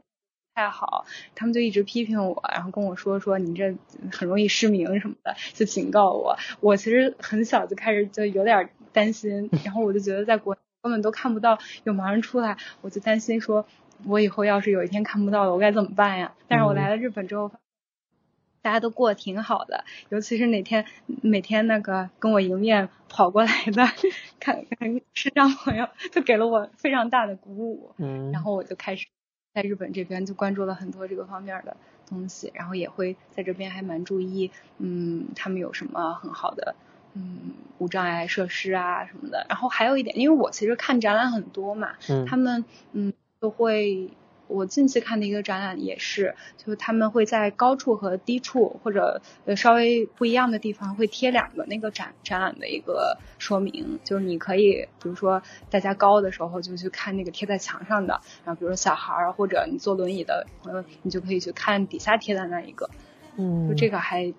Speaker 3: 太好，他们就一直批评我，然后跟我说说你这很容易失明什么的，就警告我。我其实很小就开始就有点担心，然后我就觉得在国内根本都看不到有盲人出来，我就担心说，我以后要是有一天看不到了，我该怎么办呀？但是我
Speaker 5: 嗯
Speaker 3: 来了日本之后。大家都过得挺好的，尤其是哪天每天那个跟我迎面跑过来的看看视障朋友，就给了我非常大的鼓舞。
Speaker 5: 嗯，
Speaker 3: 然后我就开始在日本这边就关注了很多这个方面的东西，然后也会在这边还蛮注意，嗯，他们有什么很好的，嗯，无障碍设施啊什么的。然后还有一点，因为我其实看展览很多嘛，
Speaker 5: 嗯
Speaker 3: 他们嗯都会。我近期看的一个展览也是，就是他们会在高处和低处或者呃稍微不一样的地方会贴两个那个展展览的一个说明，就是你可以比如说大家高的时候就去看那个贴在墙上的，然后比如说小孩儿或者你坐轮椅的朋友，你就可以去看底下贴的那一个，
Speaker 5: 嗯
Speaker 3: 就这个还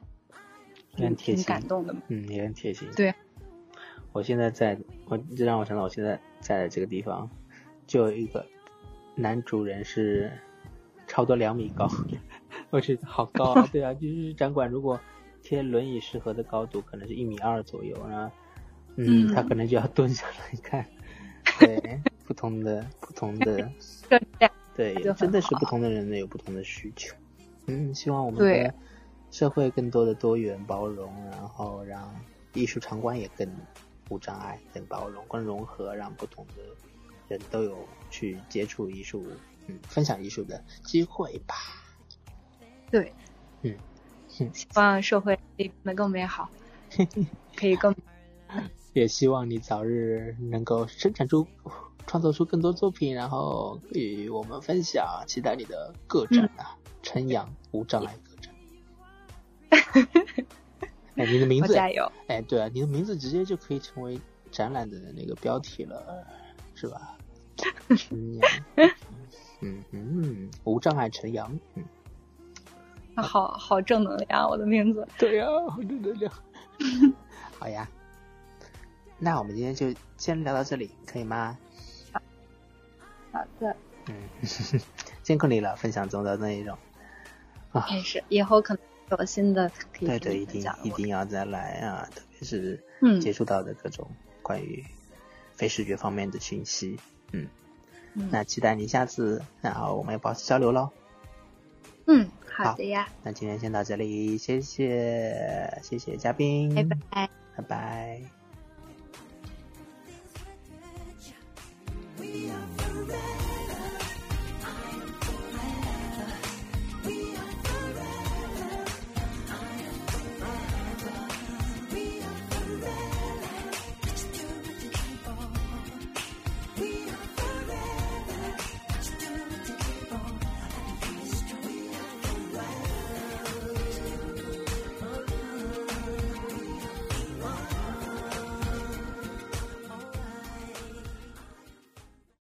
Speaker 5: 很
Speaker 3: 挺挺
Speaker 5: 贴心
Speaker 3: 感动的。
Speaker 5: 嗯，也很贴心。
Speaker 3: 对，
Speaker 5: 我现在在，我这让我想到我现在在的这个地方，就有一个男主人是差不多两米高，我觉得好高啊！对啊，就是展馆如果贴轮椅适合的高度，可能是一米二左右，然后，嗯，
Speaker 3: 嗯
Speaker 5: 他可能就要蹲下来看，对，不同的不同的，对真的是不同的人呢有不同的需求。嗯，希望我们的社会更多的多元包容，然后让艺术场馆也更无障碍、更包容、更融合，让不同的人都有去接触艺术、嗯，分享艺术的机会吧。
Speaker 3: 对，
Speaker 5: 嗯，嗯
Speaker 3: 希望社会可以变得更美好，可以更
Speaker 5: 也希望你早日能够生产出、创作出更多作品，然后与我们分享。期待你的个展啊，晨阳无障碍个展。哎，你的名字，
Speaker 3: 加油。
Speaker 5: 哎，对啊，你的名字直接就可以成为展览的那个标题了，是吧？晨阳，嗯嗯，无障碍晨阳，嗯，
Speaker 3: 好好正能量，我的名字。
Speaker 5: 对呀、好正能量。好呀，那我们今天就先聊到这里，可以吗？
Speaker 3: 好的，
Speaker 5: 嗯，辛苦你了，分享中的内容。啊，
Speaker 3: 也是，以后可能有新的可以跟
Speaker 5: 对对，一定一定要再来啊，特别是
Speaker 3: 嗯。
Speaker 5: 接触到的各种关于非视觉方面的讯息，嗯，
Speaker 3: 嗯
Speaker 5: 那期待你下次然后我们也保持交流喽嗯
Speaker 3: 好。的呀。
Speaker 5: 那今天先到这里谢谢谢谢嘉宾。
Speaker 3: 拜拜。
Speaker 5: 拜拜。